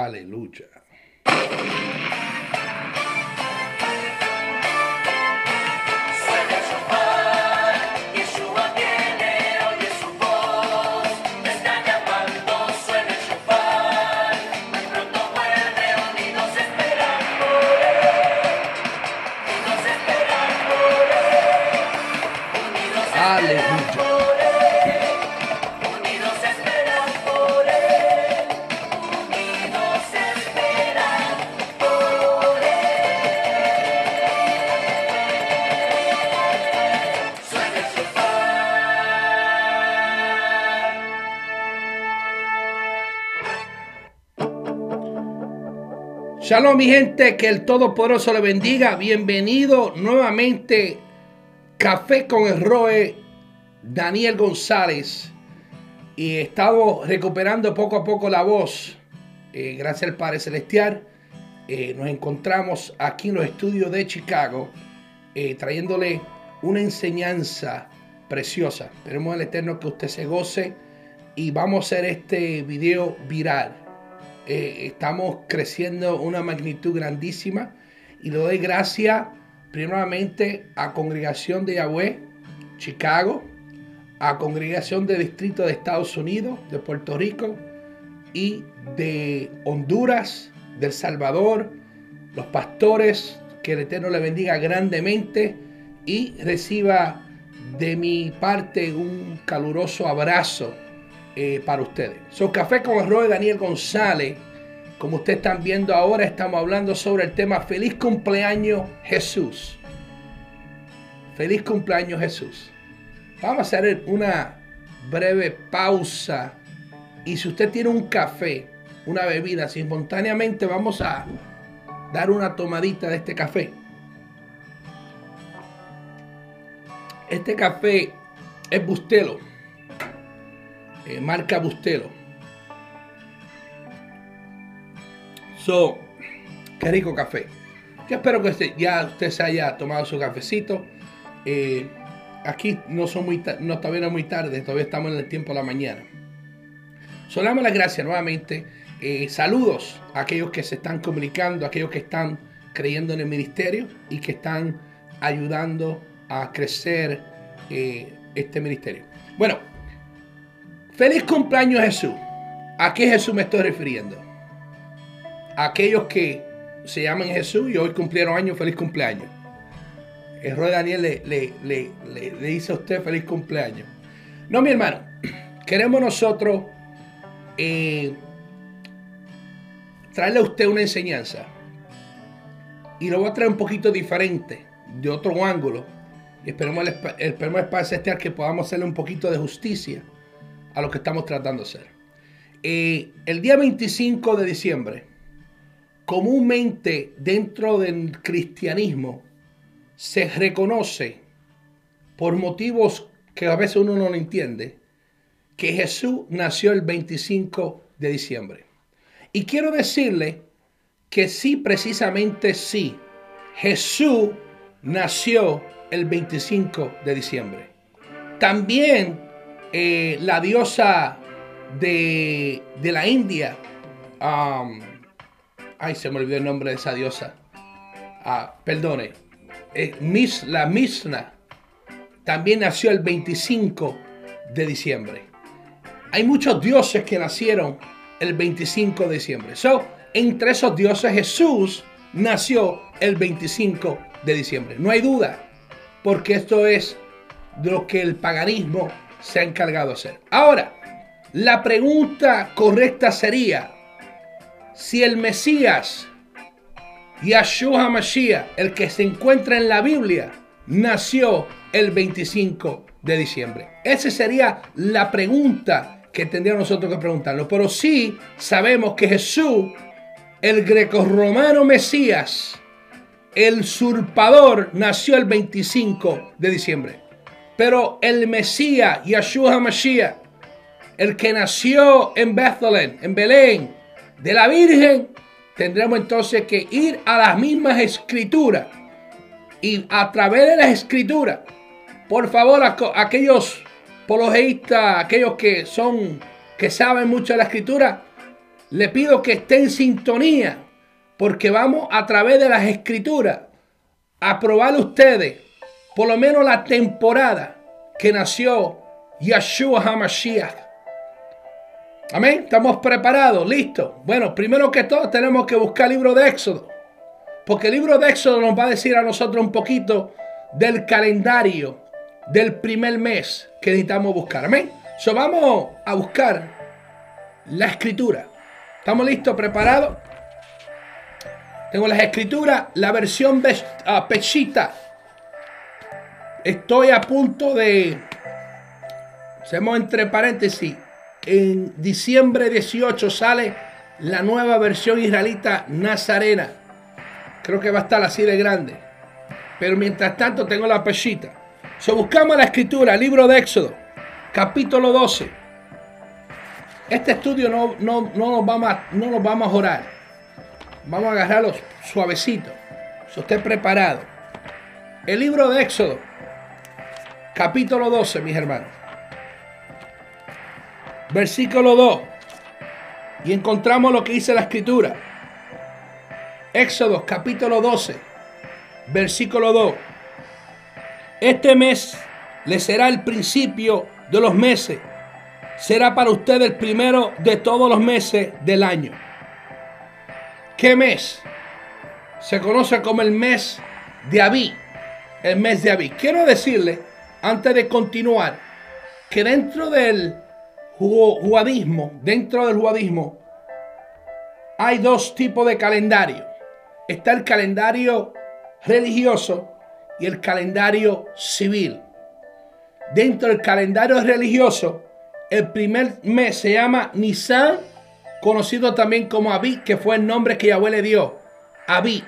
Aleluya. Shalom mi gente, que el Todopoderoso le bendiga. Bienvenido nuevamente Café con el Roe, Daniel González. Y estamos recuperando poco a poco la voz. Eh, gracias al Padre Celestial. Eh, nos encontramos aquí en los estudios de Chicago, eh, trayéndole una enseñanza preciosa. Esperemos el Eterno que usted se goce y vamos a hacer este video viral. Eh, estamos creciendo una magnitud grandísima y le doy gracias primeramente a Congregación de Yahweh, Chicago, a Congregación de Distrito de Estados Unidos, de Puerto Rico y de Honduras, del Salvador, los pastores, que el Eterno le bendiga grandemente y reciba de mi parte un caluroso abrazo eh, para ustedes. So, Café con el Roy Daniel González. Como ustedes están viendo ahora, estamos hablando sobre el tema Feliz cumpleaños Jesús. Feliz cumpleaños Jesús. Vamos a hacer una breve pausa. Y si usted tiene un café, una bebida, simultáneamente vamos a dar una tomadita de este café. Este café es Bustelo eh, marca Bustelo. So, qué rico café. Yo espero que usted- ya usted se haya tomado su cafecito. Eh, aquí no son muy no todavía no es muy tarde, todavía estamos en el tiempo de la mañana. So, damos las gracias nuevamente. Eh, saludos a aquellos que se están comunicando, a aquellos que están creyendo en el ministerio y que están ayudando a crecer este ministerio. Bueno, Feliz cumpleaños Jesús. ¿A qué Jesús me estoy refiriendo? A aquellos que se llaman Jesús y hoy cumplieron años, feliz cumpleaños. El Roy Daniel le, dice a usted feliz cumpleaños. No, mi hermano, queremos nosotros eh, traerle a usted una enseñanza. Y lo voy a traer un poquito diferente, de otro ángulo. Esperemos el, el Padre Celestial que podamos hacerle un poquito de justicia a lo que estamos tratando de hacer. El día 25 de diciembre, comúnmente dentro del cristianismo, se reconoce, por motivos que a veces uno no entiende, que Jesús nació el 25 de diciembre. Y quiero decirle que sí, precisamente sí, Jesús nació el 25 de diciembre. También eh, la diosa de, de la India, ay, se me olvidó el nombre de esa diosa, Ah, perdone, la Misna, también nació el 25 de diciembre. Hay muchos dioses que nacieron el 25 de diciembre. So, entre esos dioses Jesús nació el 25 de diciembre. No hay duda, porque esto es lo que el paganismo se ha encargado de hacer. Ahora, la pregunta correcta sería, si el Mesías, Yahshua Mashiach, el que se encuentra en la Biblia, nació el 25 de diciembre. Esa sería la pregunta que tendríamos nosotros que preguntarnos. Pero sí sabemos que Jesús, el grecorromano Mesías, el usurpador, nació el 25 de diciembre. Pero el Mesías, Yahshua Mashiach, el que nació en Bethlehem, en Belén, de la Virgen, tendremos entonces que ir a las mismas escrituras. Y a través de las escrituras, por favor, aquellos apologeístas, aquellos que son, que saben mucho de la escritura, le pido que esté en sintonía porque vamos a través de las escrituras a probar ustedes por lo menos la temporada que nació Yeshua HaMashiach. Amén. Estamos preparados, listos. Bueno, primero que todo tenemos que buscar el libro de Éxodo. Porque el libro de Éxodo nos va a decir a nosotros un poquito del calendario del primer mes que necesitamos buscar. Amén. So vamos a buscar la escritura. ¿Estamos listos? ¿Preparados? Tengo las escrituras, la versión de ah, Pechita. Estoy a punto de. Hacemos entre paréntesis. En diciembre 18 sale la nueva versión israelita Nazarena. Creo que va a estar así de grande. Pero mientras tanto tengo la pechita. So, buscamos la escritura, libro de Éxodo, capítulo 12. Este estudio no, no, no, nos, vamos a, no nos vamos a orar. Vamos a agarrarlos suavecito. Si usted preparado. El libro de Éxodo, capítulo 12, mis hermanos. Versículo 2. Y encontramos lo que dice la escritura. Éxodo, capítulo 12, versículo 2. Este mes le será el principio de los meses. Será para usted el primero de todos los meses del año. ¿Qué mes? Se conoce como el mes de Abí. El mes de Abí. Quiero decirle, antes de continuar, que dentro del ju- judaísmo, dentro del judaísmo, hay dos tipos de calendario. Está el calendario religioso y el calendario civil. Dentro del calendario religioso, el primer mes se llama Nisan, conocido también como Abí, que fue el nombre que Yahweh le dio. Abí.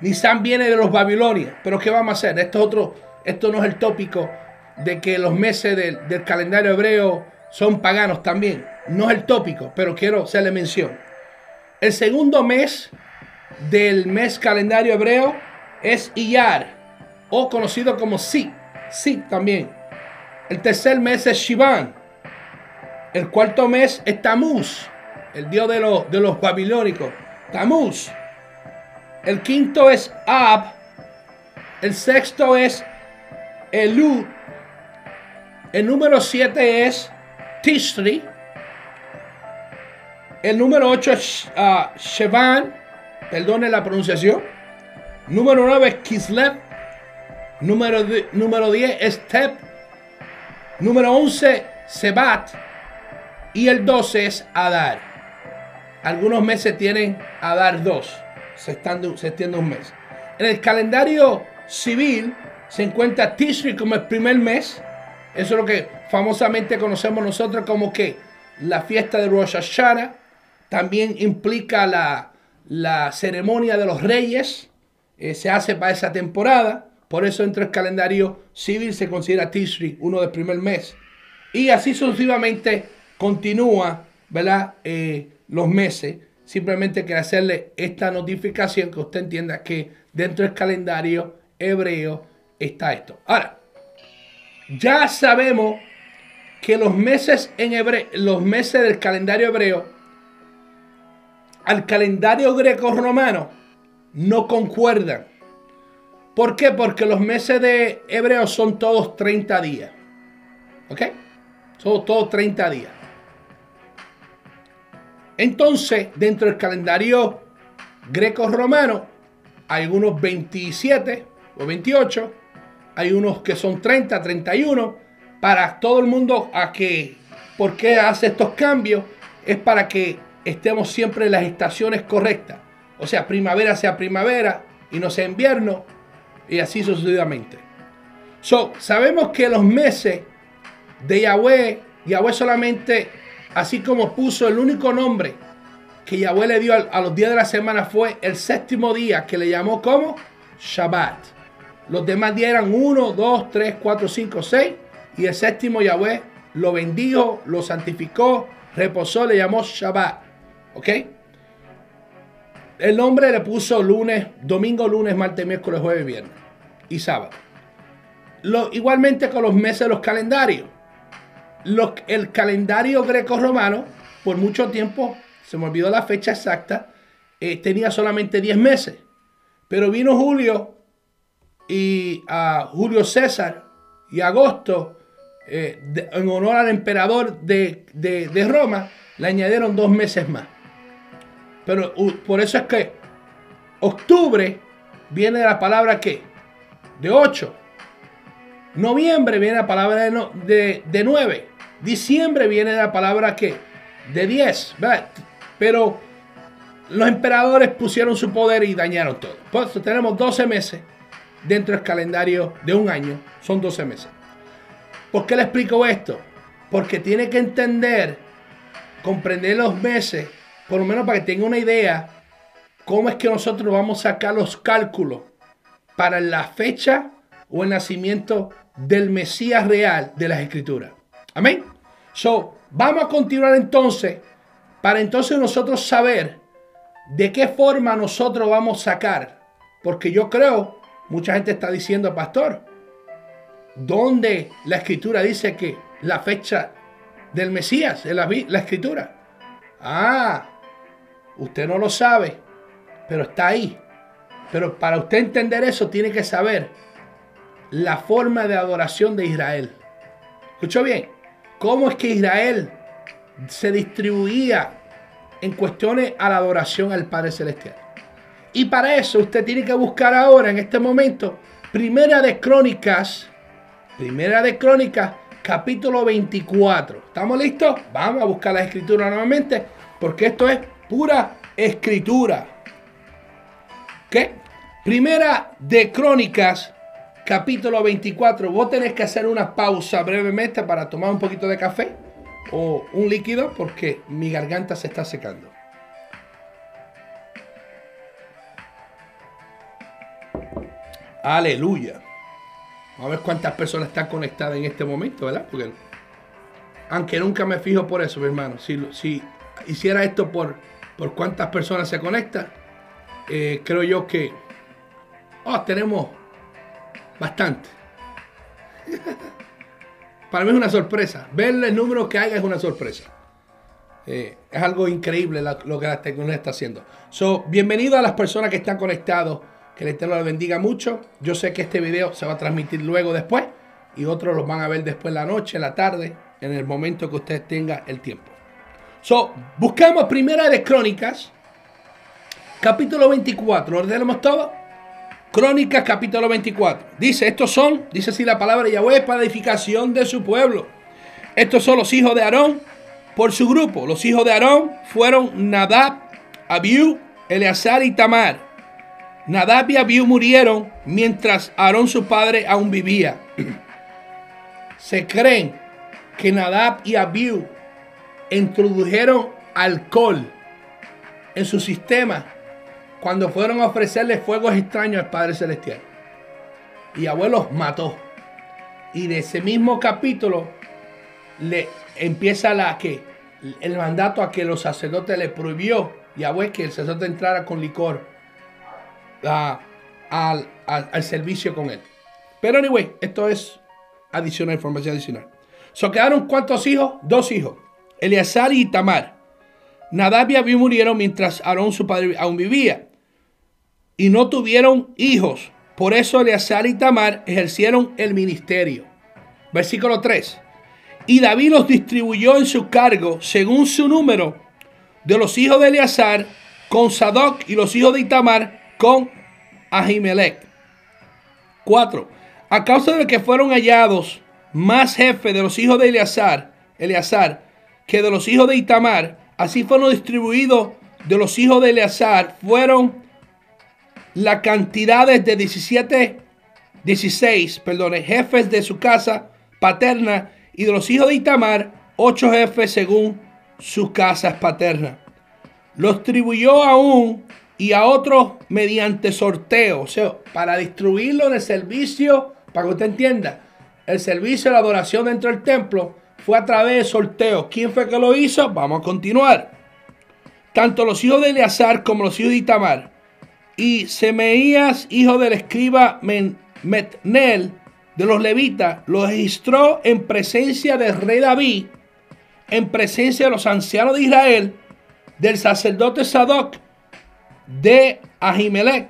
Nisan viene de los babilonios. Pero ¿qué vamos a hacer? Esto, es otro, esto no es el tópico de que los meses del, calendario hebreo son paganos también. No es el tópico, pero quiero hacerle mención. El segundo mes del mes calendario hebreo es Iyar, o conocido como Si, Si también. El tercer mes es Shivan. El cuarto mes es Tamuz, el dios de los, de los babilónicos. Tamuz. El quinto es Ab. El sexto es Elul. El número siete es Tishri. El número 8 es ah, Shevan, perdone la pronunciación. Número 9 es Kislev. Número, número 10 es Tep. Número 11, Sebat. Y el 12 es Adar. Algunos meses tienen Adar 2. Se, están, se extiende un mes. En el calendario civil se encuentra Tishri como el primer mes. Eso es lo que famosamente conocemos nosotros como que la fiesta de Rosh Hashanah. También implica la, la ceremonia de los reyes. eh, se hace para esa temporada. Por eso dentro del calendario civil se considera Tishri uno del primer mes. Y así sucesivamente continúa, ¿verdad? Eh, los meses. Simplemente quiero hacerle esta notificación que usted entienda que dentro del calendario hebreo está esto. Ahora, ya sabemos que los meses en hebreo, los meses del calendario hebreo al calendario greco-romano no concuerdan. ¿Por qué? Porque los meses de hebreo son todos 30 días. ¿Ok? Son todos 30 días. Entonces, dentro del calendario greco-romano, hay unos 27 o 28, hay unos que son 30, 31, para todo el mundo a que, ¿por qué hace estos cambios? Es para que estemos siempre en las estaciones correctas. O sea, primavera sea primavera y no sea invierno, y así sucesivamente. So, sabemos que los meses de Yahweh, Yahweh solamente, así como puso el único nombre que Yahweh le dio a, los días de la semana fue el séptimo día que le llamó como Shabbat. Los demás días eran 1, 2, 3, 4, 5, 6. Y el séptimo Yahweh lo bendijo, lo santificó, reposó, le llamó Shabbat. ¿Ok? El nombre le puso lunes, domingo, lunes, martes, miércoles, jueves, viernes y sábado. Lo, igualmente con los meses de los calendarios. El calendario greco-romano por mucho tiempo se me olvidó la fecha exacta, eh, tenía solamente 10 meses. Pero vino Julio y a Julio César y Agosto, eh, en honor al emperador de, de- Roma, le añadieron dos meses más. Pero por eso es que octubre viene de la palabra que? De 8. Noviembre viene la palabra de, no- de, de 9. Diciembre viene la palabra que? De 10. ¿verdad? Pero los emperadores pusieron su poder y dañaron todo. Por eso tenemos 12 meses dentro del calendario de un año. Son 12 meses. ¿Por qué le explico esto? Porque tiene que entender, comprender los meses, por lo menos para que tenga una idea cómo es que nosotros vamos a sacar los cálculos para la fecha o el nacimiento del Mesías real de las Escrituras. Amén. So, vamos a continuar entonces para entonces nosotros saber de qué forma nosotros vamos a sacar. Porque yo creo, mucha gente está diciendo, pastor, ¿dónde la escritura dice que la fecha del Mesías es la, la escritura? Ah, usted no lo sabe, pero está ahí. Pero para usted entender eso, tiene que saber la forma de adoración de Israel. ¿Escuchó bien? ¿Cómo es que Israel se distribuía en cuestiones a la adoración al Padre Celestial? Y para eso usted tiene que buscar ahora, en este momento, Primera de Crónicas, Primera de Crónicas, capítulo 24. ¿Estamos listos? Vamos a buscar la escritura nuevamente, porque esto es pura escritura. ¿Qué? Primera de Crónicas, capítulo 24. Vos tenés que hacer una pausa brevemente para tomar un poquito de café o un líquido porque mi garganta se está secando. Aleluya. Vamos a ver cuántas personas están conectadas en este momento, ¿verdad? Porque aunque nunca me fijo por eso, mi hermano. Si, hiciera esto por, por cuántas personas se conectan, eh, creo yo que oh, tenemos bastante. Para mí es una sorpresa. Ver el número que haya es una sorpresa. Eh, es algo increíble lo que la tecnología está haciendo. So, bienvenido a las personas que están conectados. Que el Eterno les bendiga mucho. Yo sé que este video se va a transmitir luego después. Y otros los van a ver después la noche, la tarde, en el momento que usted tenga el tiempo. So, buscamos Primera de Crónicas, capítulo 24. ¿Lo tenemos todo? Crónicas, capítulo 24. Dice, estos son, dice así la palabra de Yahweh, para edificación de su pueblo. Estos son los hijos de Aarón por su grupo. Los hijos de Aarón fueron Nadab, Abiú, Eleazar y Tamar. Nadab y Abiú murieron mientras Aarón su padre aún vivía. Se creen que Nadab y Abiú introdujeron alcohol en su sistema cuando fueron a ofrecerle fuegos extraños al Padre Celestial. Y abuelos mató. Y de ese mismo capítulo le empieza la que el mandato a que los sacerdotes le prohibió que el sacerdote entrara con licor al, al- servicio con él. Pero anyway, esto es adicional, información adicional. So quedaron cuántos hijos? Dos hijos. Eleazar y Tamar. Nadab y Abiú murieron mientras Aarón su padre aún vivía. Y no tuvieron hijos. Por eso Eleazar y Tamar ejercieron el ministerio. Versículo 3. Y David los distribuyó en su cargo según su número de los hijos de Eleazar con Sadoc y los hijos de Itamar con Ahimelech. 4. A causa de que fueron hallados más jefes de los hijos de Eleazar, Eleazar que de los hijos de Itamar, así fueron distribuidos de los hijos de Eleazar, fueron la cantidades de 17, 16, perdón, jefes de su casa paterna y de los hijos de Itamar, ocho jefes según sus casas paternas. Los distribuyó a un y a otros mediante sorteo, o sea, para distribuirlo en el servicio, para que usted entienda, el servicio de la adoración dentro del templo fue a través de sorteo. ¿Quién fue que lo hizo? Vamos a continuar. Tanto los hijos de Eleazar como los hijos de Itamar y Semeías, hijo del escriba Metnel de los levitas, lo registró en presencia del rey David, en presencia de los ancianos de Israel, del sacerdote Sadoc, de Ahimelech,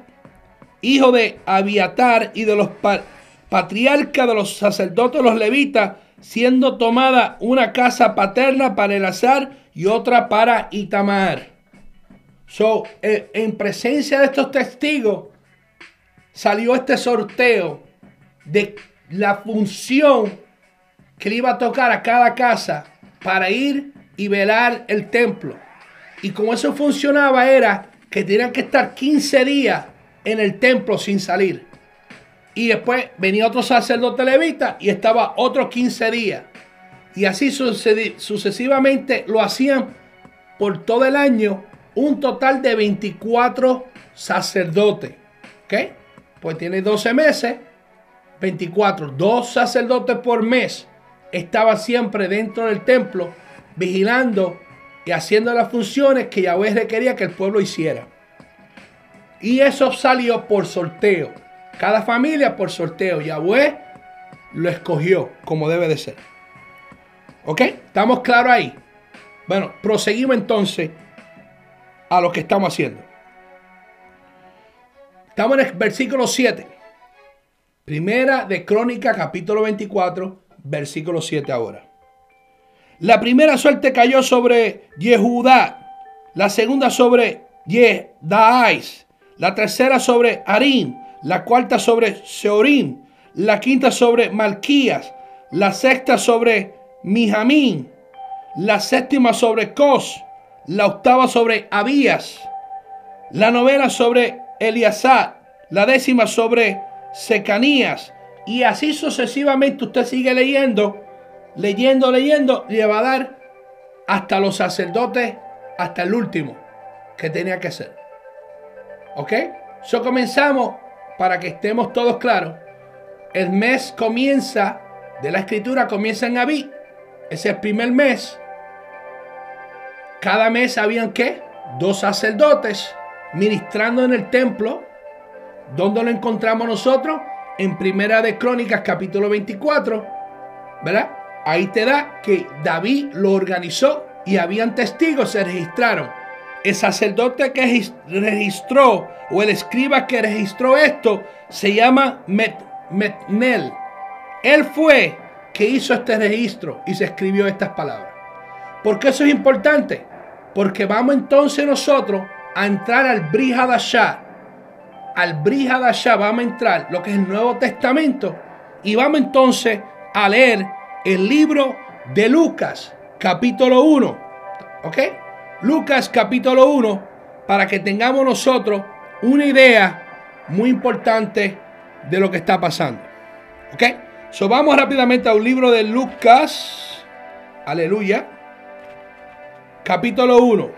hijo de Abiatar y de los pa- patriarcas de los sacerdotes los levitas, siendo tomada una casa paterna para Elazar y otra para Itamar. So, eh, en presencia de estos testigos, salió este sorteo de la función que le iba a tocar a cada casa para ir y velar el templo. Y como eso funcionaba era que tenían que estar 15 días en el templo sin salir. Y después venía otro sacerdote levita y estaba otros 15 días. Y así sucesivamente lo hacían por todo el año un total de 24 sacerdotes. ¿Ok? Pues tiene 12 meses, 24, dos sacerdotes por mes estaban siempre dentro del templo vigilando y haciendo las funciones que Yahweh requería que el pueblo hiciera. Y eso salió por sorteo. Cada familia por sorteo. Yahweh lo escogió como debe de ser. ¿Ok? ¿Estamos claros ahí? Bueno, proseguimos entonces a lo que estamos haciendo. Estamos en el versículo 7. Primera de Crónica, capítulo 24, versículo 7 ahora. La primera suerte cayó sobre Yehudá, la segunda sobre Yehdais, la tercera sobre Arim, la cuarta sobre Seorim, la quinta sobre Malquías, la sexta sobre Mijamín, la séptima sobre Cos, la octava sobre Abías, la novena sobre Eliasar, la décima sobre Secanías, y así sucesivamente usted sigue leyendo, leyendo, leyendo, le va a dar hasta los sacerdotes, hasta el último que tenía que ser. ¿Ok? So comenzamos para que estemos todos claros. El mes comienza, de la escritura comienza en Abí. Es el primer mes. Cada mes habían qué? Dos sacerdotes ministrando en el templo. ¿Dónde lo encontramos nosotros? En Primera de Crónicas, capítulo 24. ¿Verdad? Ahí te da que David lo organizó y habían testigos, se registraron. El sacerdote que regis- registró o el escriba que registró esto se llama Met- Metnel. Él fue que hizo este registro y se escribió estas palabras. ¿Por qué eso es importante? Porque vamos entonces nosotros a entrar al Brihadashah. Al Brihadashah vamos a entrar lo que es el Nuevo Testamento y vamos entonces a leer el libro de Lucas, capítulo 1. ¿Ok? Lucas, capítulo 1, para que tengamos nosotros una idea muy importante de lo que está pasando. ¿Ok? So vamos rápidamente a un libro de Lucas. Aleluya. Capítulo 1.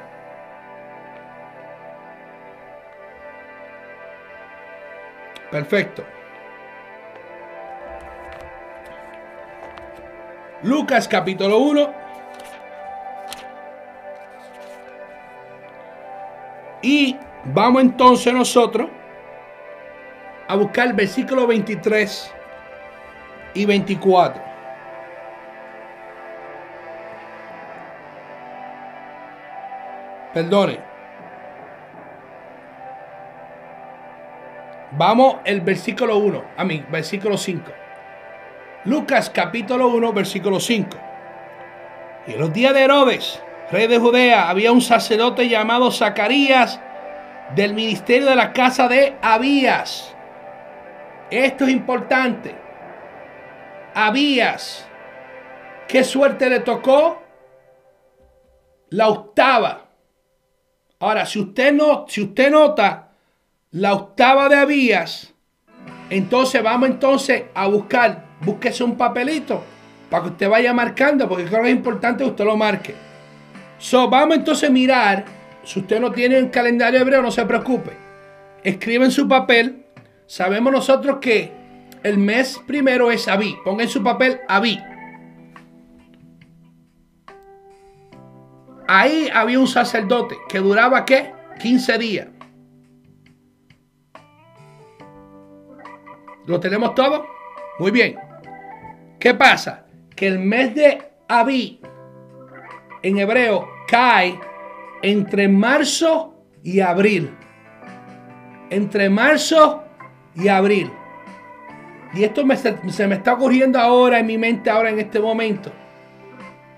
Perfecto. Lucas capítulo 1. Y vamos entonces nosotros a buscar el versículo 23 y 24. Perdone. Vamos el versículo 1, a mí, versículo 5. Lucas capítulo 1, versículo 5. Y en los días de Herodes, rey de Judea, había un sacerdote llamado Zacarías del ministerio de la casa de Abías. Esto es importante. Abías. ¿Qué suerte le tocó? La octava. Ahora, si usted no, si usted nota la octava de Abías, entonces vamos entonces a buscar, búsquese un papelito para que usted vaya marcando, porque creo que es importante que usted lo marque. So, vamos entonces a mirar, si usted no tiene un calendario hebreo, no se preocupe. Escribe en su papel, sabemos nosotros que el mes primero es Abí, ponga en su papel Abí. Ahí había un sacerdote que duraba ¿qué? 15 días. ¿Lo tenemos todo? Muy bien. ¿Qué pasa? Que el mes de Abí en hebreo cae entre marzo y abril. Entre marzo y abril. Y esto se, se me está ocurriendo ahora en mi mente, ahora en este momento.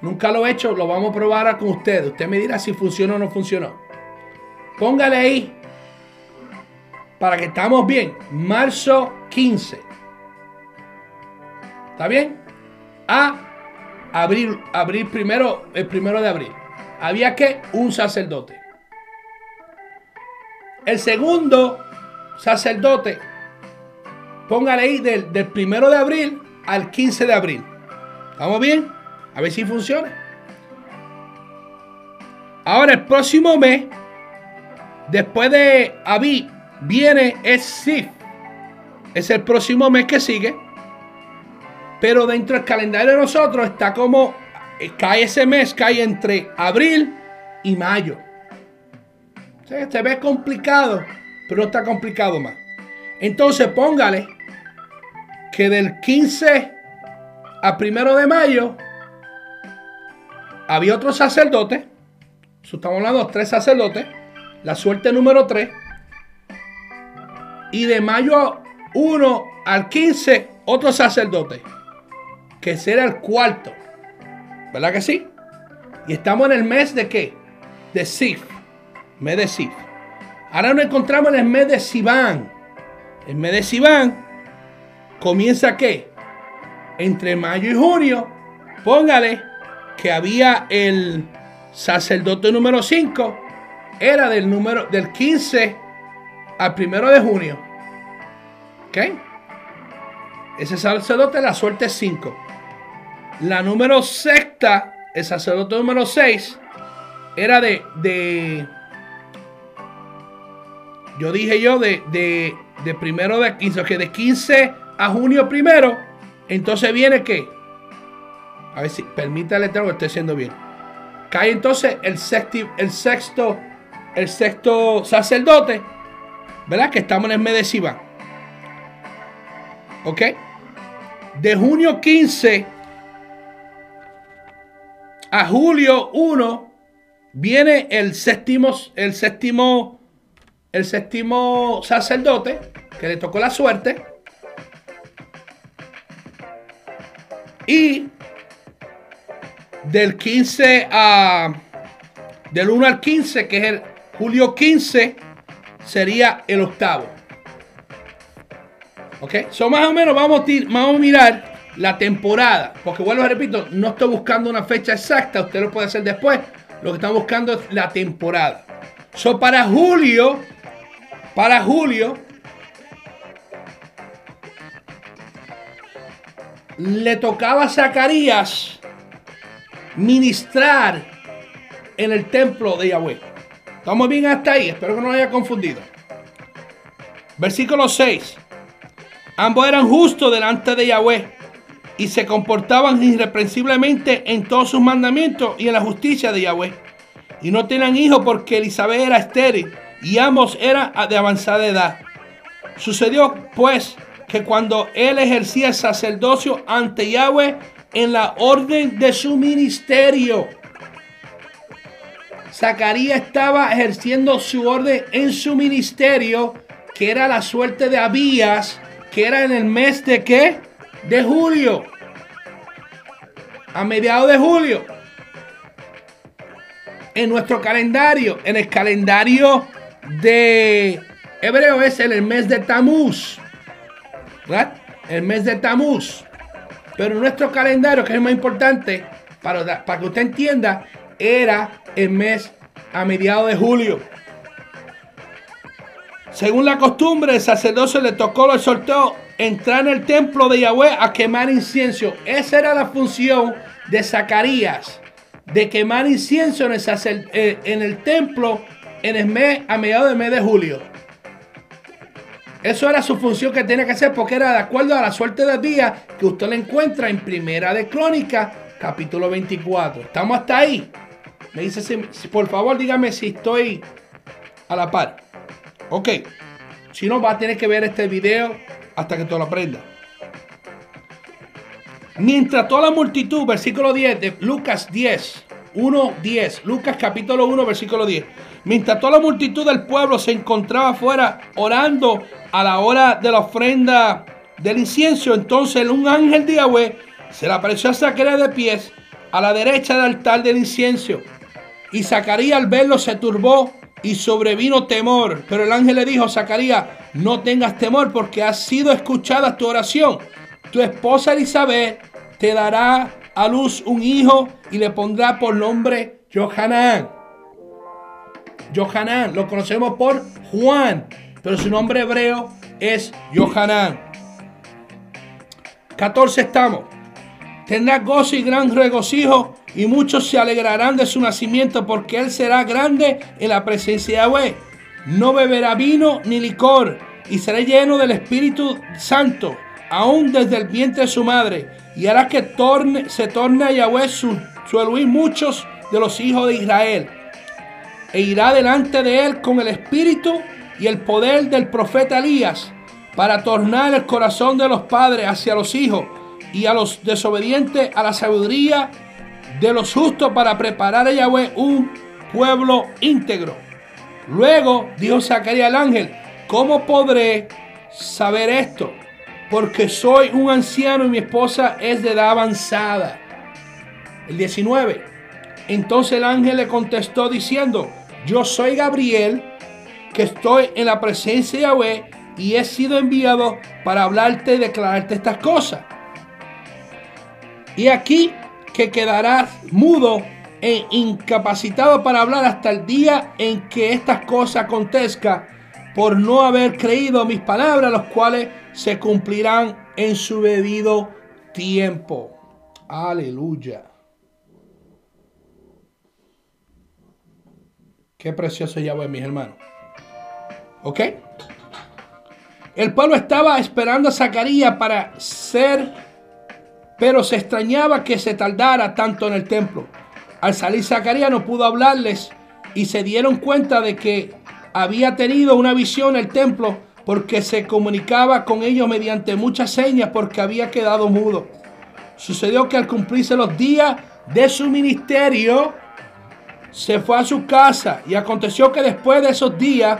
Nunca lo he hecho, lo vamos a probar con ustedes. Usted me dirá si funcionó o no funcionó. Póngale ahí, para que estamos bien, marzo 15. ¿Está bien? A abril, abril primero, el primero de abril. Había que un sacerdote. El segundo sacerdote, póngale ahí del, del primero de abril al 15 de abril. ¿Estamos bien? A ver si funciona. Ahora el próximo mes, después de Abí, viene es Sif. Es el próximo mes que sigue. Pero dentro del calendario de nosotros está como eh, cae ese mes, cae entre abril y mayo. O sea, se ve complicado, pero no está complicado más. Entonces póngale que del 15 a primero de mayo había otro sacerdote. Estamos hablando de tres sacerdotes. La suerte número 3. Y de mayo 1 al 15, otro sacerdote. Que será el cuarto. ¿Verdad que sí? Y estamos en el mes de qué? De Sif. Mes de. Ahora nos encontramos en el mes de Sivan. El mes de Sivan comienza qué? Entre mayo y junio. Póngale que había el sacerdote número 5. Era del número del 15 al primero de junio. ¿Ok? Ese sacerdote la suerte es 5. La número sexta, el sacerdote número 6, era de, de. Yo dije yo de, de, de primero de 15, que de 15 a junio primero. Entonces viene que. A ver si permítale que estoy haciendo bien. Cae entonces el, sexti- el sexto. El sexto sacerdote. ¿Verdad? Que estamos en el mes. ¿Ok? De junio 15 a julio 1 viene el séptimo, el séptimo, el séptimo sacerdote que le tocó la suerte. Y del 15 a del 1 al 15, que es el julio 15, sería el octavo. ¿Ok? So más o menos vamos vamos a mirar la temporada. Porque vuelvo a repito, no estoy buscando una fecha exacta. Usted lo puede hacer después. Lo que estamos buscando es la temporada. So para julio, para julio, le tocaba a Zacarías ministrar en el templo de Yahweh. Estamos bien hasta ahí. Espero que no haya confundido. Versículo 6. Ambos eran justos delante de Yahweh y se comportaban irreprensiblemente en todos sus mandamientos y en la justicia de Yahweh. Y no tenían hijos porque Elizabeth era estéril y ambos eran de avanzada edad. Sucedió pues que cuando él ejercía el sacerdocio ante Yahweh en la orden de su ministerio, Zacarías estaba ejerciendo su orden en su ministerio, que era la suerte de Abías, que era en el mes de qué? De julio. A mediados de julio. En nuestro calendario, en el calendario de hebreo es el mes de Tamuz. El mes de Tamuz. Pero nuestro calendario, que es el más importante, para, para que usted entienda, era el mes a mediados de julio. Según la costumbre, el sacerdocio le tocó, le soltó entrar en el templo de Yahweh a quemar incienso. Esa era la función de Zacarías, de quemar incienso en el, sacer- eh, en el templo en el mes, a mediados del mes de julio. Eso era su función que tenía que hacer porque era de acuerdo a la suerte del día que usted le encuentra en Primera de Crónica, capítulo 24. ¿Estamos hasta ahí? Me dice, si- por favor, dígame si estoy a la par. Ok. Si no, va a tener que ver este video hasta que te lo aprenda. Mientras toda la multitud, versículo 10 de Lucas 10, 1, 10. Lucas capítulo 1, versículo 10. Mientras toda la multitud del pueblo se encontraba afuera orando a la hora de la ofrenda del incienso, entonces un ángel de Yahweh se le apareció a Zacarías de pies a la derecha del altar del incienso. Y Zacarías al verlo se turbó y sobrevino temor. Pero el ángel le dijo, Zacarías, no tengas temor porque ha sido escuchada tu oración. Tu esposa Elizabeth te dará a luz un hijo y le pondrá por nombre Johanán. Johanán, lo conocemos por Juan, pero su nombre hebreo es Johanán. 14 estamos. Tendrá gozo y gran regocijo y muchos se alegrarán de su nacimiento porque él será grande en la presencia de Yahweh. No beberá vino ni licor y será lleno del Espíritu Santo, aún desde el vientre de su madre. Y hará que se torne a Yahweh su, muchos de los hijos de Israel. E irá delante de él con el espíritu y el poder del profeta Elías para tornar el corazón de los padres hacia los hijos y a los desobedientes a la sabiduría de los justos para preparar a Yahweh un pueblo íntegro. Luego dijo Zacarías al ángel, ¿cómo podré saber esto? Porque soy un anciano y mi esposa es de edad avanzada. El 19. Entonces el ángel le contestó diciendo, yo soy Gabriel, que estoy en la presencia de Yahweh y he sido enviado para hablarte y declararte estas cosas. Y aquí que quedarás mudo e incapacitado para hablar hasta el día en que estas cosas acontezcan, por no haber creído mis palabras, los cuales se cumplirán en su debido tiempo. Aleluya. Qué precioso Yahweh, mis hermanos. ¿Ok? El pueblo estaba esperando a Zacarías para ser, pero se extrañaba que se tardara tanto en el templo. Al salir Zacarías no pudo hablarles y se dieron cuenta de que había tenido una visión en el templo porque se comunicaba con ellos mediante muchas señas porque había quedado mudo. Sucedió que al cumplirse los días de su ministerio, se fue a su casa y aconteció que después de esos días,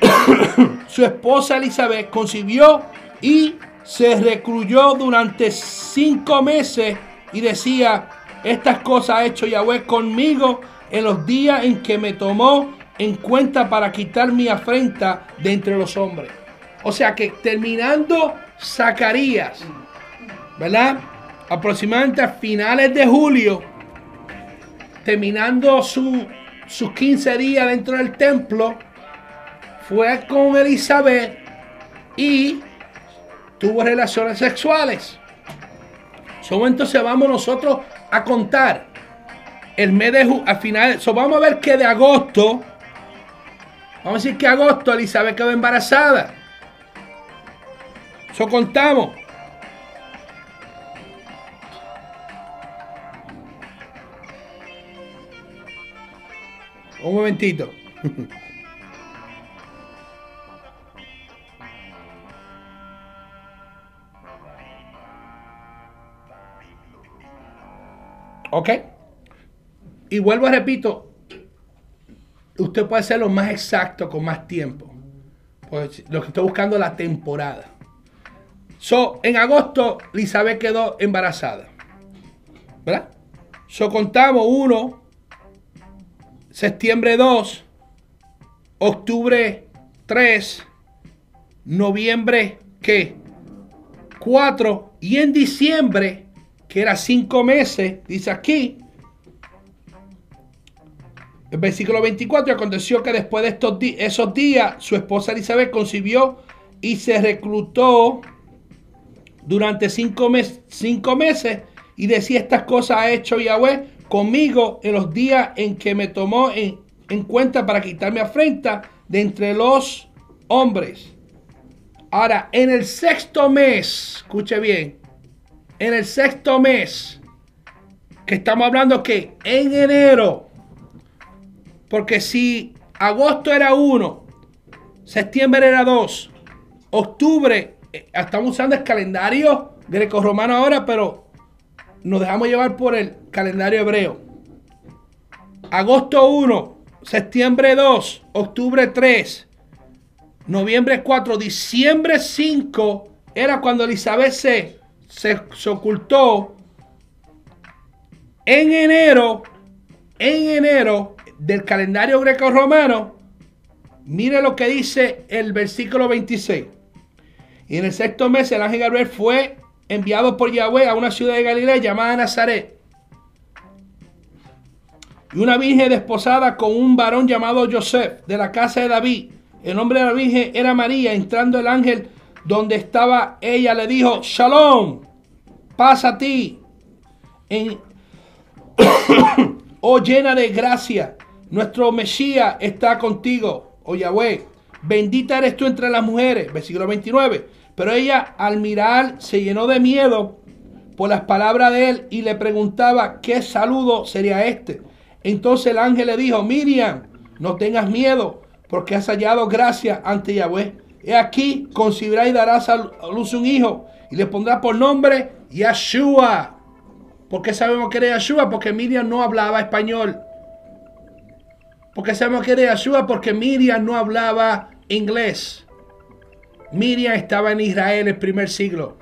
su esposa Elizabeth concibió y se recluyó durante cinco meses y decía, estas cosas ha hecho Yahweh conmigo en los días en que me tomó en cuenta para quitar mi afrenta de entre los hombres. O sea que terminando Zacarías, ¿verdad? Aproximadamente a finales de julio, terminando su- sus 15 días dentro del templo, fue con Elizabeth y tuvo relaciones sexuales. So, entonces vamos nosotros a contar el mes de al final, so, vamos a ver que de agosto, vamos a decir que agosto Elizabeth quedó embarazada. So contamos. Un momentito. ¿Ok? Y vuelvo a repito, usted puede ser lo más exacto con más tiempo. Pues lo que estoy buscando es la temporada. So, en agosto, Elizabeth quedó embarazada. ¿Verdad? So, contamos 1, septiembre 2, octubre 3, noviembre, ¿qué? 4, y en diciembre, que era 5 meses, dice aquí, el versículo 24, aconteció que después de estos esos días, su esposa Elizabeth concibió y se reclutó durante cinco, mes- cinco meses y decía estas cosas ha hecho Yahweh conmigo en los días en que me tomó en, en cuenta para quitarme afrenta de entre los hombres. Ahora, en el sexto mes, escuche bien, en el sexto mes, que estamos hablando que en enero, porque si agosto era uno, septiembre era dos, octubre, eh, estamos usando el calendario greco-romano ahora, pero nos dejamos llevar por el calendario hebreo. Agosto 1, septiembre 2, octubre 3, noviembre 4, diciembre 5 era cuando Elizabeth se, se, ocultó. En enero, en enero del calendario greco-romano, mire lo que dice el versículo 26. Y en el sexto mes el ángel Gabriel fue enviado por Yahweh a una ciudad de Galilea llamada Nazaret. Y una virgen desposada con un varón llamado Joseph de la casa de David. El nombre de la virgen era María. Entrando el ángel donde estaba ella le dijo, Shalom, pasa a ti. En, oh llena de gracia, nuestro Mesías está contigo, oh Yahweh. Bendita eres tú entre las mujeres. Versículo 29. Pero ella al mirar se llenó de miedo por las palabras de él y le preguntaba qué saludo sería este. Entonces el ángel le dijo, Miriam, no tengas miedo porque has hallado gracia ante Yahweh. He aquí, concibirá y darás a luz un hijo y le pondrá por nombre Yahshua. ¿Por qué sabemos que era Yahshua? Porque Miriam no hablaba español. ¿Por qué sabemos que era Yahshua? Porque Miriam no hablaba inglés. Miriam estaba en Israel el primer siglo.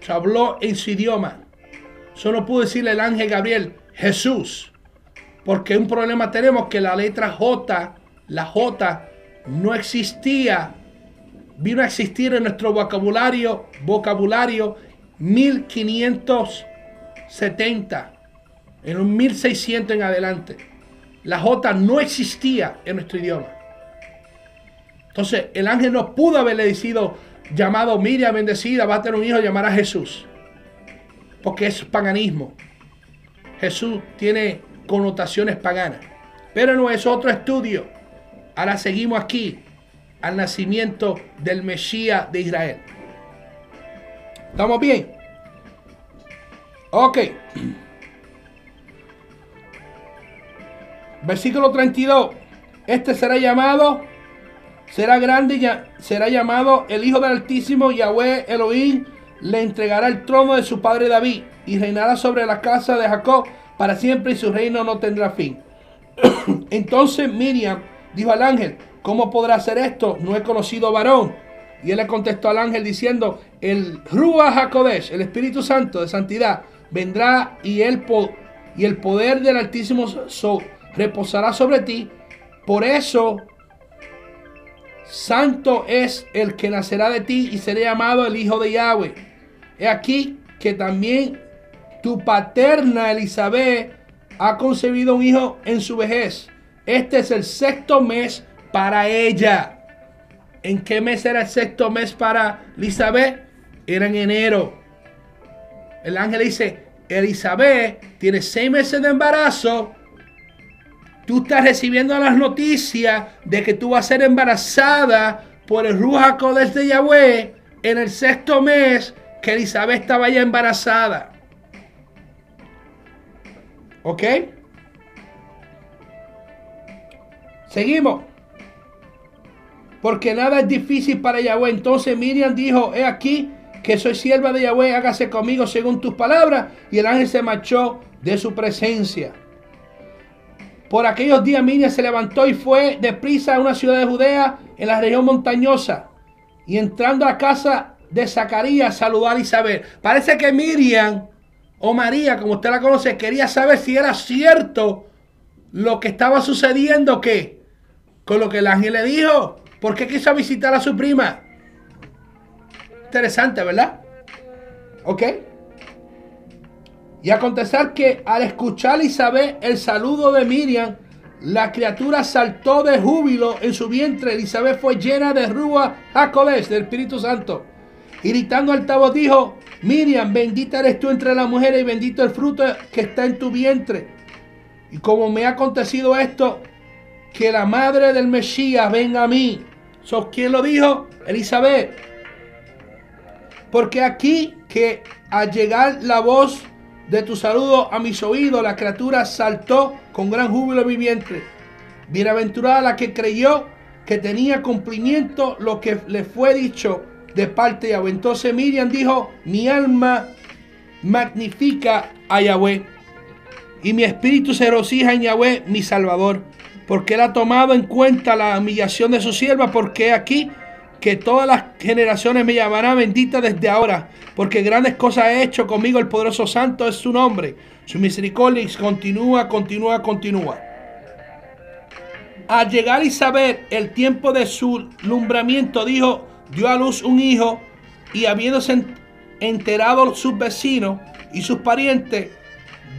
Se habló en su idioma. Solo pudo decirle el ángel Gabriel, Jesús. Porque un problema tenemos que la letra J, la J, no existía. Vino a existir en nuestro vocabulario, vocabulario 1570, en un 1600 en adelante. La J no existía en nuestro idioma. Entonces, el ángel no pudo haberle decidido llamado Miriam bendecida, va a tener un hijo llamar a Jesús. Porque es paganismo. Jesús tiene connotaciones paganas. Pero no es otro estudio. Ahora seguimos aquí al nacimiento del Mesías de Israel. ¿Estamos bien? Ok. Versículo 32. Este será llamado, será grande y será llamado el Hijo del Altísimo, Yahweh Elohim, le entregará el trono de su padre David y reinará sobre la casa de Jacob para siempre y su reino no tendrá fin. Entonces Miriam dijo al ángel, ¿cómo podrá hacer esto? No he conocido varón. Y él le contestó al ángel diciendo, el Ruach HaKodesh, el Espíritu Santo de santidad, vendrá y el, y el poder del Altísimo so reposará sobre ti. Por eso, santo es el que nacerá de ti y será llamado el Hijo de Yahweh. He aquí que también tu paterna Elizabeth ha concebido un hijo en su vejez. Este es el sexto mes para ella. ¿En qué mes era el sexto mes para Elizabeth? Era en enero. El ángel dice, Elizabeth tiene seis meses de embarazo. Tú estás recibiendo las noticias de que tú vas a ser embarazada por el Ruja Kodesh de Yahweh en el sexto mes que Elizabeth estaba ya embarazada. ¿Ok? Seguimos. Porque nada es difícil para Yahweh. Entonces Miriam dijo, he aquí que soy sierva de Yahweh, hágase conmigo según tus palabras. Y el ángel se marchó de su presencia. Por aquellos días Miriam se levantó y fue deprisa a una ciudad de Judea en la región montañosa. Y entrando a casa de Zacarías saludó a Isabel. Parece que Miriam o María, como usted la conoce, quería saber si era cierto lo que estaba sucediendo, que con lo que el ángel le dijo. ¿Por qué quiso visitar a su prima? Interesante, ¿verdad? ¿Ok? Y acontecer que al escuchar Isabel el saludo de Miriam, la criatura saltó de júbilo en su vientre. Elizabeth fue llena de rúa Jacobés, del Espíritu Santo. Gritando altavoz dijo, Miriam, bendita eres tú entre las mujeres y bendito el fruto que está en tu vientre. Y como me ha acontecido esto, que la madre del Mesías venga a mí. ¿Sos quién lo dijo? Elizabeth. Porque aquí que al llegar la voz de tu saludo a mis oídos, la criatura saltó con gran júbilo en mi vientre. Bienaventurada la que creyó que tenía cumplimiento lo que le fue dicho de parte de Yahweh. Entonces Miriam dijo, mi alma magnifica a Yahweh. Y mi espíritu se regocija en Yahweh, mi Salvador, porque él ha tomado en cuenta la humillación de su sierva, porque aquí que todas las generaciones me llamarán bendita desde ahora, porque grandes cosas ha hecho conmigo el poderoso santo es su nombre. Su misericordia continúa, continúa, continúa. Al llegar Isabel el tiempo de su lumbramiento, dijo, dio a luz un hijo y habiéndose en- enterado sus vecinos y sus parientes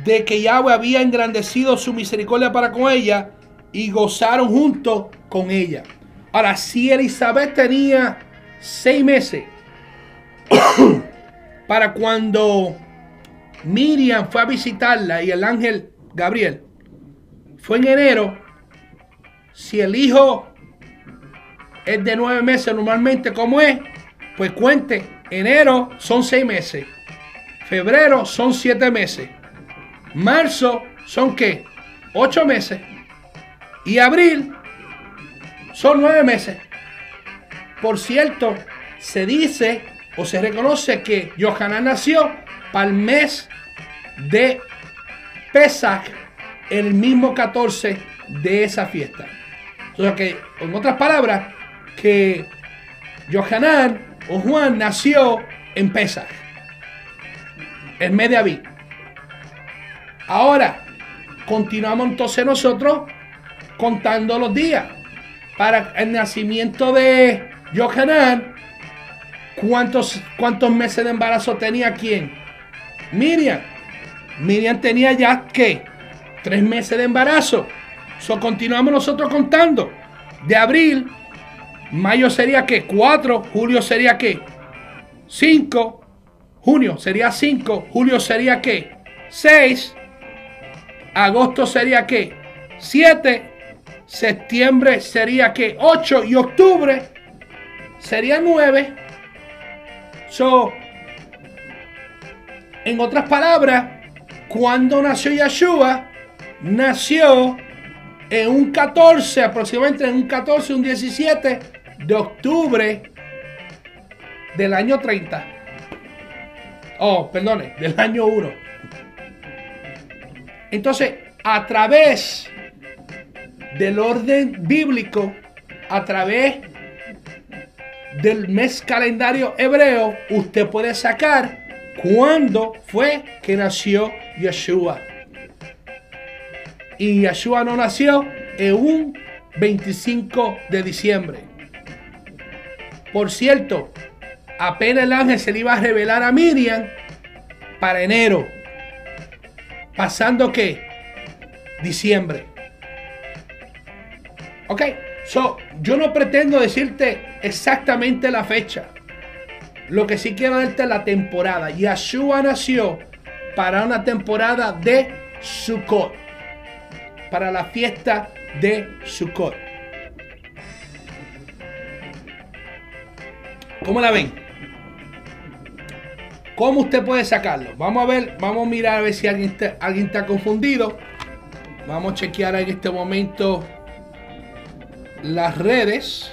de que Yahweh había engrandecido su misericordia para con ella y gozaron juntos con ella. Ahora, si Elizabeth tenía seis meses para cuando Miriam fue a visitarla y el ángel Gabriel fue en enero, si el hijo es de nueve meses normalmente como es, pues cuente, enero son seis meses, febrero son siete meses, marzo son qué, ocho meses y abril son nueve meses. Por cierto, se dice o se reconoce que Johanan nació para el mes de Pesach, el mismo 14 de esa fiesta. O sea que, en otras palabras, que Johanan o Juan nació en Pesach, el mes de. Ahora, continuamos entonces nosotros contando los días. Para el nacimiento de Johanan, ¿cuántos, ¿cuántos meses de embarazo tenía quién? Miriam. Miriam tenía ya, ¿qué? Tres meses de embarazo. So, continuamos nosotros contando. De abril, mayo sería qué? Cuatro. Julio sería qué? Cinco. Junio sería cinco. Julio sería qué? Seis. Agosto sería qué? Siete. Septiembre sería que 8 y octubre sería 9. So, en otras palabras, cuando nació Yeshua, nació en un 14, aproximadamente en un 14, un 17 de octubre del año 30. Oh, perdone, del año 1. Entonces, a través del orden bíblico a través del mes calendario hebreo, usted puede sacar cuándo fue que nació Yeshua. Y Yeshua no nació en un 25 de diciembre. Por cierto, apenas el ángel se le iba a revelar a Miriam para enero. Pasando que diciembre. Ok, so yo no pretendo decirte exactamente la fecha. Lo que sí quiero darte es la temporada. Yeshua nació para una temporada de Sukkot. Para la fiesta de Sukkot. ¿Cómo la ven? ¿Cómo usted puede sacarlo? Vamos a ver, vamos a mirar a ver si alguien está, alguien está confundido. Vamos a chequear en este momento las redes.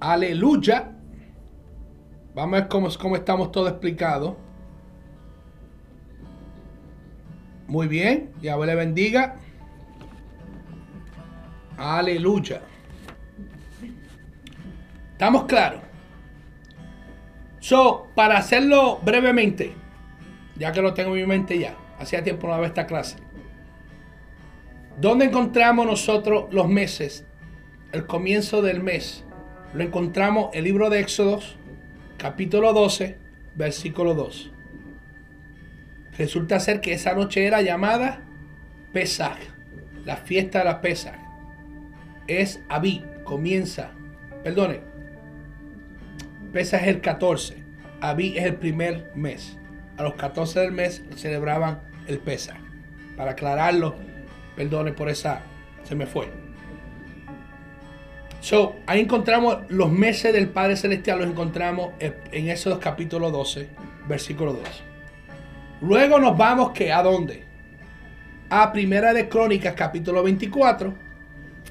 Aleluya. Vamos a ver cómo, cómo estamos todos explicados. Muy bien. Yahweh le bendiga. Aleluya. ¿Estamos claros? So, para hacerlo brevemente, ya que lo tengo en mi mente ya, hacía tiempo no había esta clase. ¿Dónde encontramos nosotros los meses? El comienzo del mes. Lo encontramos en el libro de Éxodos, capítulo 12, versículo 2. Resulta ser que esa noche era llamada Pesach, la fiesta de la Pesach. Es Abí, comienza, perdone, Pesach es el 14, Abí es el primer mes. A los 14 del mes celebraban el Pesach. Para aclararlo, perdone por esa, se me fue. So, ahí encontramos los meses del Padre Celestial, los encontramos en esos capítulo 12, versículo 2. Luego nos vamos que a dónde? A Primera de Crónicas, capítulo 24,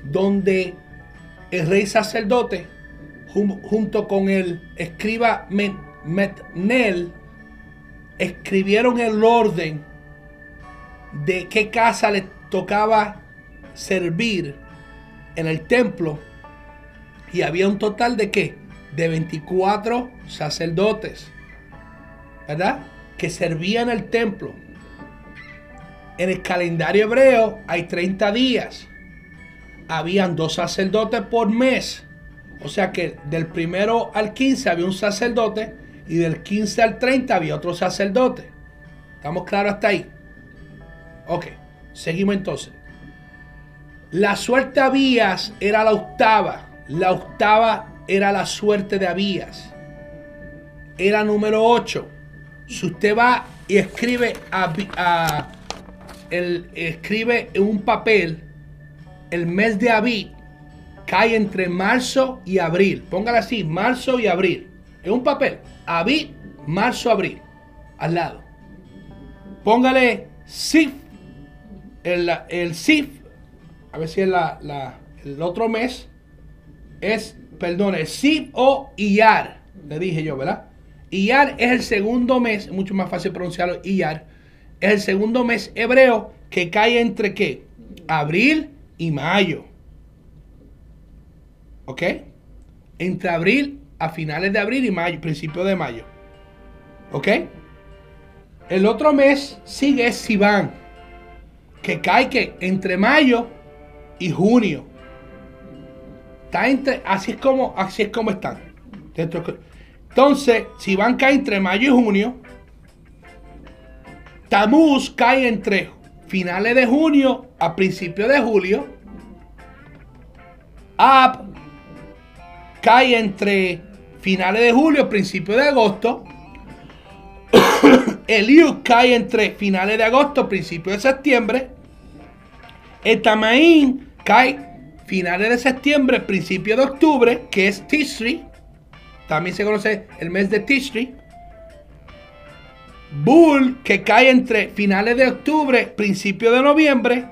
donde el rey sacerdote, jun- junto con el escriba Men- Metnel, escribieron el orden de qué casa le tocaba servir en el templo y había un total de qué? De 24 sacerdotes, ¿verdad? Que servían el templo. En el calendario hebreo hay 30 días. Habían dos sacerdotes por mes. O sea que del primero al 15 había un sacerdote y del 15 al 30 había otro sacerdote. ¿Estamos claros hasta ahí? Ok, seguimos entonces. La suerte de Abías era la octava. La octava era la suerte de Abías. Era número 8. Si usted va y escribe, el- escribe en un papel el mes de Abí, cae entre marzo y abril. Póngale así, marzo y abril. En un papel. Abí, marzo, abril. Al lado. Póngale Sif. El, el. A ver si es la, el otro mes. Es, perdón, el Sif o Iyar. Le dije yo, ¿verdad? Iyar es el segundo mes. Mucho más fácil pronunciarlo. Iyar. Es el segundo mes hebreo que cae entre qué? Abril y mayo. ¿Ok? Entre abril a finales de abril y mayo, principio de mayo. ¿Ok? El otro mes sigue Sivan, que cae que entre mayo y junio. Está entre, así es como, así es como están. Entonces, Sivan cae entre mayo y junio. Tamuz cae entre finales de junio a principios de julio. Ab cae entre finales de julio, principios de agosto. Eliud cae entre finales de agosto, principios de septiembre. El Tamaín cae finales de septiembre, principios de octubre, que es Tishri. También se conoce el mes de Tishri. Bull, que cae entre finales de octubre, principios de noviembre.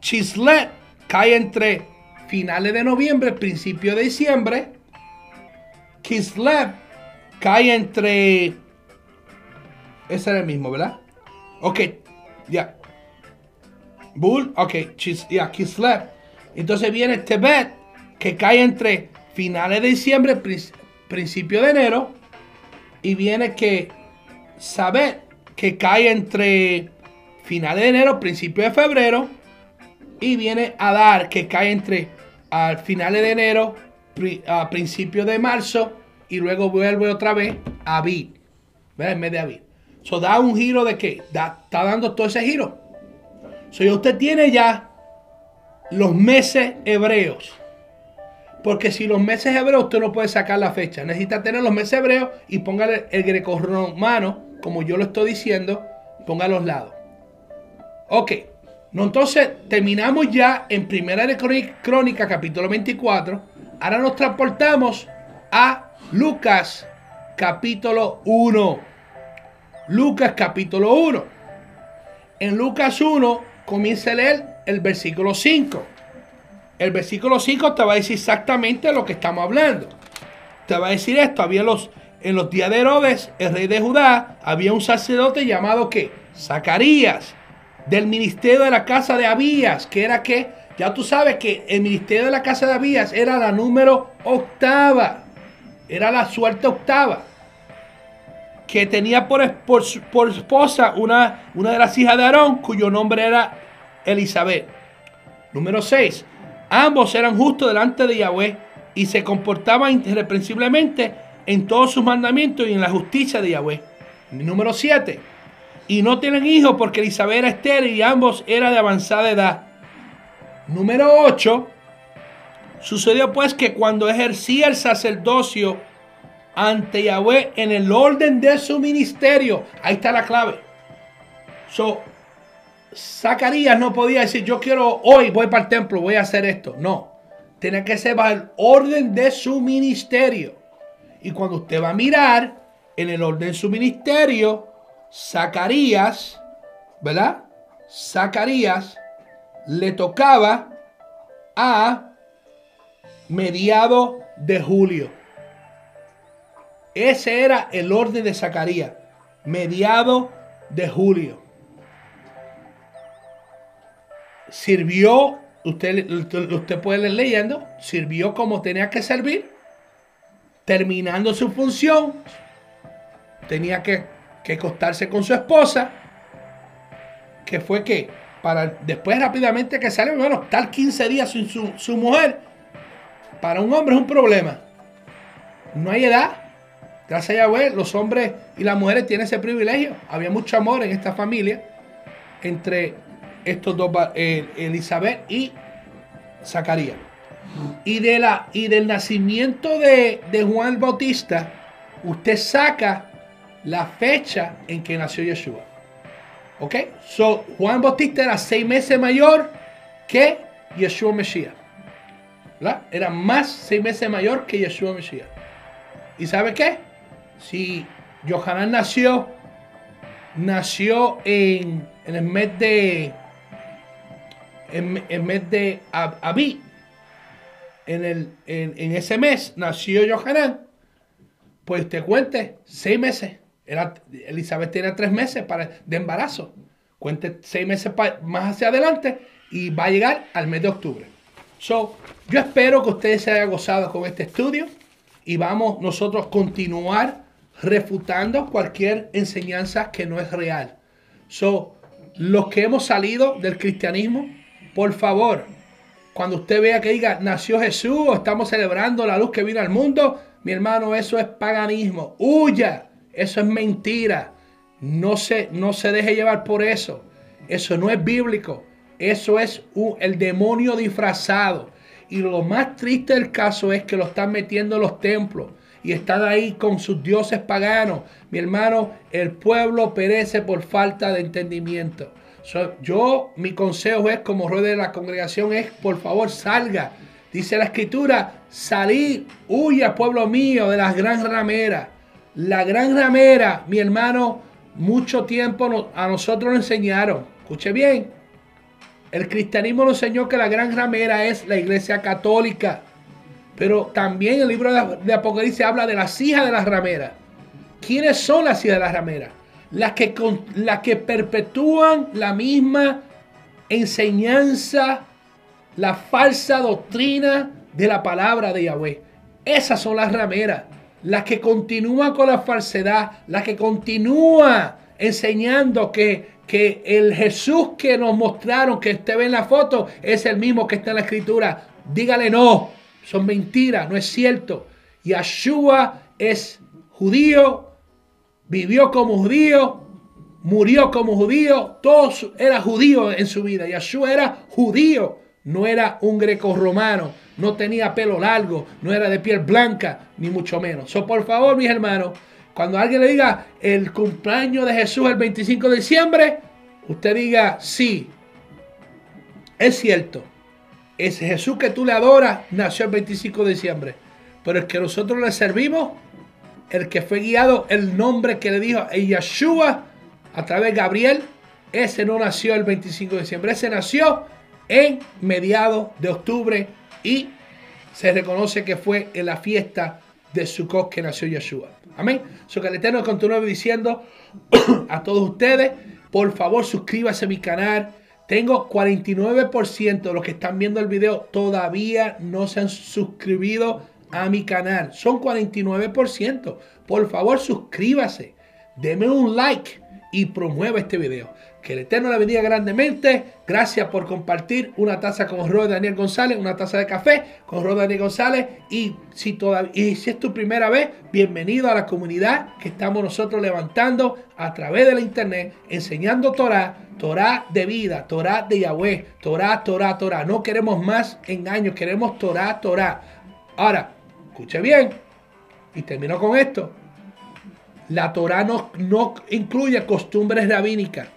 Chislet cae entre finales de noviembre, principios de diciembre. Kislev cae entre. Ese era el mismo, ¿verdad? Ok, ya. Bull, ok, Chis- ya, Kislev. Entonces viene Tebet, que cae entre finales de diciembre, prin- principio de enero. Y viene que Sabet, que cae entre finales de enero, principio de febrero. Y viene Adar, que cae entre a finales de enero, pri- a principios de marzo. Y luego vuelve otra vez a Abid. ¿Ves? En mes de Abid. So da un giro de qué? Da- está dando todo ese giro. So usted tiene ya los meses hebreos. Porque si los meses hebreos usted no puede sacar la fecha. Necesita tener los meses hebreos y póngale el grecorromano, como yo lo estoy diciendo, ponga a los lados. Ok. No, entonces terminamos ya en Primera de Crónica, capítulo 24. Ahora nos transportamos a Lucas capítulo 1. Lucas capítulo 1. En Lucas 1 comienza a leer el versículo 5. El versículo 5 te va a decir exactamente lo que estamos hablando. Te va a decir esto, había los en los días de Herodes, el rey de Judá, había un sacerdote llamado ¿qué? Zacarías, del ministerio de la casa de Abías, que era que, ya tú sabes que el ministerio de la casa de Abías era la número octava, era la suerte octava, que tenía por, por, por esposa una, una de las hijas de Aarón, cuyo nombre era Elizabeth. Número 6. Ambos eran justos delante de Yahweh y se comportaban irreprensiblemente en todos sus mandamientos y en la justicia de Yahweh. Número 7. Y no tienen hijos porque Elizabeth era estéril y ambos eran de avanzada edad. Número 8. Sucedió pues que cuando ejercía el sacerdocio ante Yahweh en el orden de su ministerio, ahí está la clave. So, Zacarías no podía decir, yo quiero hoy, voy para el templo, voy a hacer esto. No, tiene que ser bajo el orden de su ministerio. Y cuando usted va a mirar en el orden de su ministerio, Zacarías, ¿verdad? Zacarías le tocaba a mediado de julio. Ese era el orden de Zacarías. mediado de julio. Sirvió, usted, usted puede ir leyendo, sirvió como tenía que servir, terminando su función, tenía que, que acostarse con su esposa, que fue que para después rápidamente que sale, bueno, estar 15 días sin su, su mujer, para un hombre es un problema. No hay edad. Gracias a Yahweh, los hombres y las mujeres tienen ese privilegio. Había mucho amor en esta familia entre estos dos, eh, Elizabeth y Zacarías. Y, de la, y del nacimiento de, Juan Bautista, usted saca la fecha en que nació Yeshua. ¿Ok? So, Juan Bautista era seis meses mayor que Yeshua Mesías. ¿verdad? Era más seis meses mayor que Yeshua Mesías. ¿Y sabe qué? Si Yohanan nació, nació en, el mes de en, el mes de Ab- Abí, en, el, en, en ese mes nació Yohanan, pues te cuente seis meses. Era, Elizabeth tenía tres meses para, de embarazo. Cuente seis meses más hacia adelante y va a llegar al mes de octubre. So, yo espero que ustedes se hayan gozado con este estudio y vamos nosotros continuar refutando cualquier enseñanza que no es real. So, los que hemos salido del cristianismo, por favor, cuando usted vea que diga nació Jesús o estamos celebrando la luz que vino al mundo, mi hermano, eso es paganismo. Huya, eso es mentira. No se, no se deje llevar por eso. Eso no es bíblico. Eso es el demonio disfrazado. Y lo más triste del caso es que lo están metiendo en los templos y están ahí con sus dioses paganos. Mi hermano, el pueblo perece por falta de entendimiento. Yo, mi consejo es, como rey de la congregación, es por favor salga. Dice la escritura, salid, huya, pueblo mío, de las gran rameras. La gran ramera, mi hermano, mucho tiempo a nosotros nos enseñaron. Escuche bien, el cristianismo nos enseñó que la gran ramera es la iglesia católica. Pero también el libro de, Apocalipsis habla de las hijas de las rameras. ¿Quiénes son las hijas de las rameras? Las que, las que perpetúan la misma enseñanza, la falsa doctrina de la palabra de Yahweh. Esas son las rameras. Las que continúan con la falsedad. Las que continúan enseñando que, que el Jesús que nos mostraron, que usted ve en la foto, es el mismo que está en la escritura. Dígale no. Son mentiras, no es cierto. Yahshua es judío, vivió como judío, murió como judío, todo era judío en su vida. Yahshua era judío, no era un greco romano, no tenía pelo largo, no era de piel blanca, ni mucho menos. So, por favor, mis hermanos, cuando alguien le diga el cumpleaños de Jesús el 25 de diciembre, usted diga sí, es cierto. Ese Jesús que tú le adoras nació el 25 de diciembre. Pero el que nosotros le servimos, el que fue guiado, el nombre que le dijo a Yeshua a través de Gabriel, ese no nació el 25 de diciembre. Ese nació en mediados de octubre y se reconoce que fue en la fiesta de Sukkot que nació Yeshua. Amén. So que el Eterno continúe diciendo a todos ustedes, por favor suscríbase a mi canal. Tengo 49% de los que están viendo el video todavía no se han suscribido a mi canal. Son 49%. Por favor, suscríbase. Deme un like y promueva este video. Que el Eterno la bendiga grandemente. Gracias por compartir una taza con Robert Daniel González, una taza de café con Robert Daniel González. Y si, todavía, y si es tu primera vez, bienvenido a la comunidad que estamos nosotros levantando a través de la internet, enseñando Torah, Torah de vida, Torah de Yahweh, Torah, Torah, Torah. No queremos más engaños, queremos Torah, Torah. Ahora, escuche bien, y termino con esto. La Torah no, no incluye costumbres rabínicas.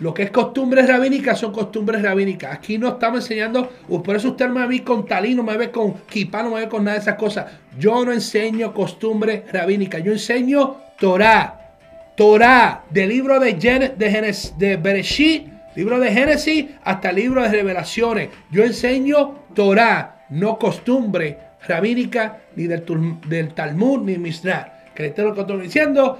Lo que es costumbres rabínicas son costumbres rabínicas. Aquí no estamos enseñando, uh, por eso usted me ve con talí, no me ve con kipá, no me ve con nada de esas cosas. Yo no enseño costumbres rabínicas, yo enseño Torah. Torah, del libro de, Gen de, Genes libro de Génesis, hasta el libro de Revelaciones. Yo enseño Torah, no costumbre rabínica, ni del, del Talmud, ni Mishnah. Que estoy diciendo.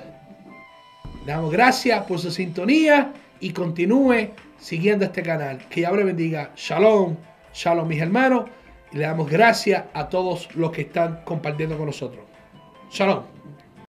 Damos gracias por su sintonía y continúe siguiendo este canal. Que Yahweh bendiga. Shalom, shalom mis hermanos. Y le damos gracias a todos los que están compartiendo con nosotros. Shalom.